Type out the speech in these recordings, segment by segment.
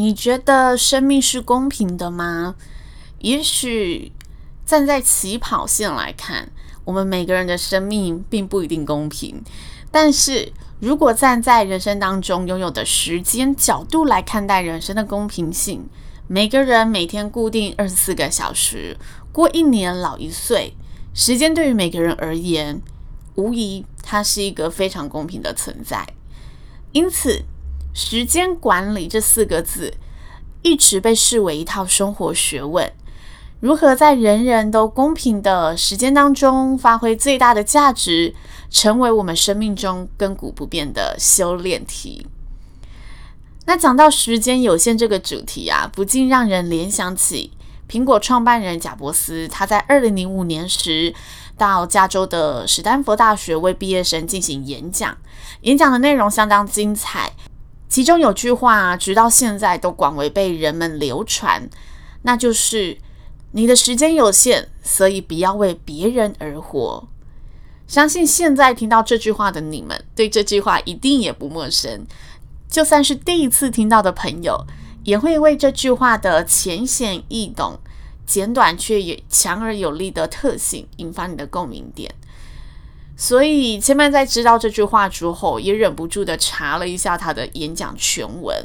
你觉得生命是公平的吗？也许站在起跑线来看，我们每个人的生命并不一定公平。但是如果站在人生当中拥有的时间角度来看待人生的公平性，每个人每天固定二十四个小时，过一年老一岁，时间对于每个人而言，无疑它是一个非常公平的存在。因此，时间管理这四个字一直被视为一套生活学问。如何在人人都公平的时间当中发挥最大的价值，成为我们生命中亘古不变的修炼题。那讲到时间有限这个主题啊，不禁让人联想起苹果创办人贾伯斯，他在二零零五年时到加州的史丹佛大学为毕业生进行演讲，演讲的内容相当精彩。其中有句话，直到现在都广为被人们流传，那就是“你的时间有限，所以不要为别人而活”。相信现在听到这句话的你们，对这句话一定也不陌生。就算是第一次听到的朋友，也会为这句话的浅显易懂、简短却也强而有力的特性，引发你的共鸣点。所以，千嫚在知道这句话之后，也忍不住的查了一下他的演讲全文。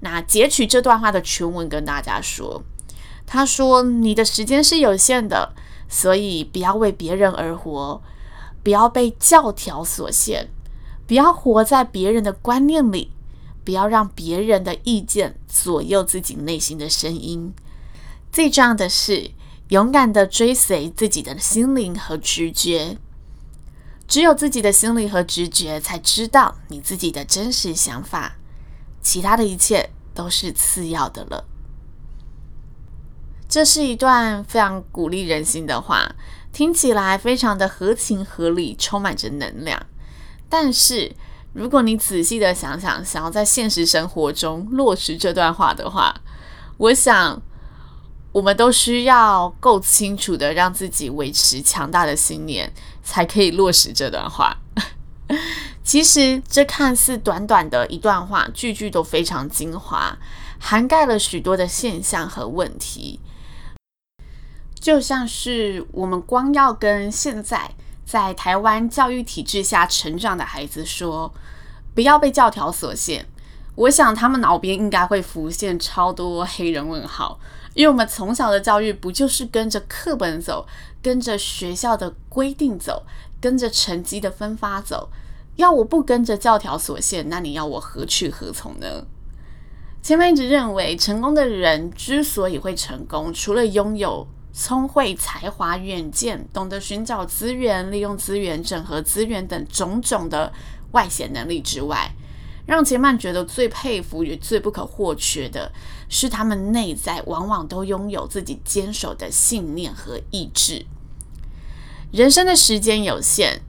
那截取这段话的全文跟大家说，他说：“你的时间是有限的，所以不要为别人而活，不要被教条所限，不要活在别人的观念里，不要让别人的意见左右自己内心的声音。最重要的是，勇敢的追随自己的心灵和直觉。”只有自己的心理和直觉才知道你自己的真实想法，其他的一切都是次要的了。这是一段非常鼓励人心的话，听起来非常的合情合理，充满着能量。但是，如果你仔细的想想，想要在现实生活中落实这段话的话，我想。我们都需要够清楚的让自己维持强大的信念，才可以落实这段话。其实，这看似短短的一段话，句句都非常精华，涵盖了许多的现象和问题。就像是我们光要跟现在在台湾教育体制下成长的孩子说，不要被教条所限，我想他们脑边应该会浮现超多黑人问号。因为我们从小的教育不就是跟着课本走，跟着学校的规定走，跟着成绩的分发走。要我不跟着教条所限，那你要我何去何从呢？前面一直认为，成功的人之所以会成功，除了拥有聪慧、才华、远见，懂得寻找资源、利用资源、整合资源等种种的外显能力之外，让杰曼觉得最佩服与最不可或缺的是，他们内在往往都拥有自己坚守的信念和意志。人生的时间有限，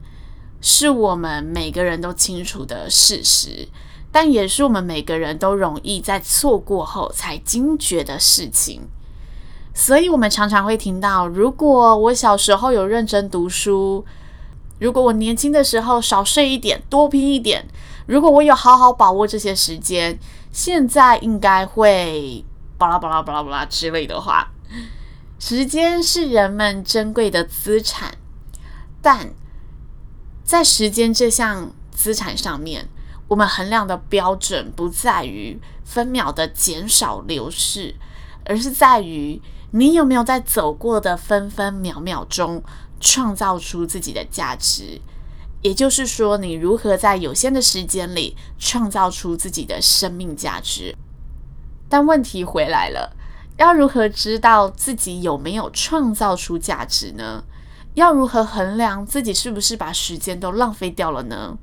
是我们每个人都清楚的事实，但也是我们每个人都容易在错过后才惊觉的事情。所以，我们常常会听到：如果我小时候有认真读书，如果我年轻的时候少睡一点，多拼一点。如果我有好好把握这些时间，现在应该会巴拉巴拉巴拉巴拉之类的话。时间是人们珍贵的资产，但在时间这项资产上面，我们衡量的标准不在于分秒的减少流逝，而是在于你有没有在走过的分分秒秒中创造出自己的价值。也就是说，你如何在有限的时间里创造出自己的生命价值？但问题回来了，要如何知道自己有没有创造出价值呢？要如何衡量自己是不是把时间都浪费掉了呢？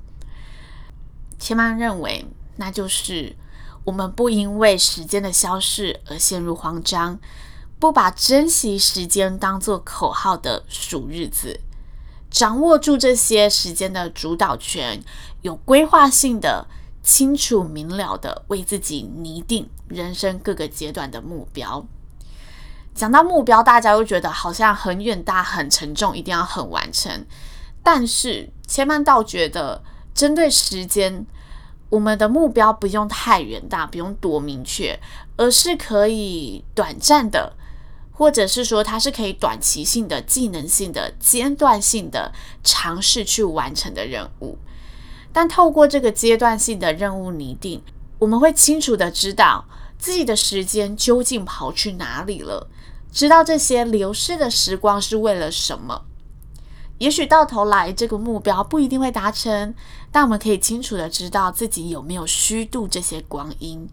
千曼认为，那就是我们不因为时间的消逝而陷入慌张，不把珍惜时间当作口号的数日子，掌握住这些时间的主导权，有规划性的、清楚明了的为自己拟定人生各个阶段的目标。讲到目标，大家又觉得好像很远大、很沉重，一定要很完成。但是千曼倒觉得，针对时间，我们的目标不用太远大，不用多明确，而是可以短暂的，或者是说它是可以短期性的、技能性的、阶段性的尝试去完成的任务。但透过这个阶段性的任务拟定，我们会清楚的知道自己的时间究竟跑去哪里了。知道这些流逝的时光是为了什么？也许到头来这个目标不一定会达成，但我们可以清楚地知道自己有没有虚度这些光阴，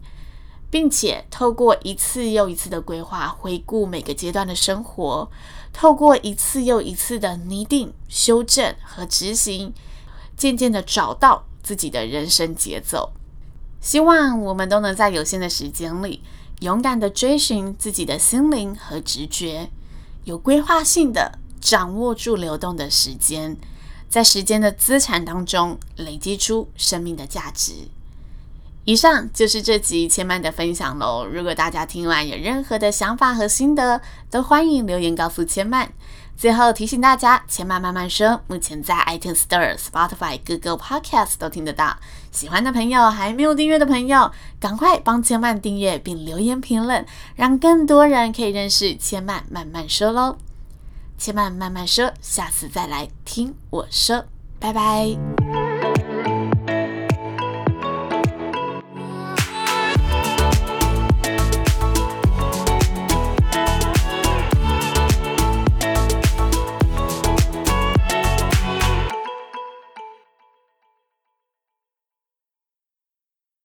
并且透过一次又一次的规划，回顾每个阶段的生活，透过一次又一次的拟定、修正和执行，渐渐地找到自己的人生节奏。希望我们都能在有限的时间里。勇敢地追寻自己的心灵和直觉，有规划性的掌握住流动的时间，在时间的资产当中累积出生命的价值。以上就是这集千曼的分享喽。如果大家听完有任何的想法和心得，都欢迎留言告诉千曼。最后提醒大家，千曼慢慢说，目前在 iTunes Store、Spotify、Google Podcast 都听得到。喜欢的朋友，还没有订阅的朋友，赶快帮千曼订阅并留言评论，让更多人可以认识千曼慢慢说喽。千曼慢慢说，下次再来听我说，拜拜。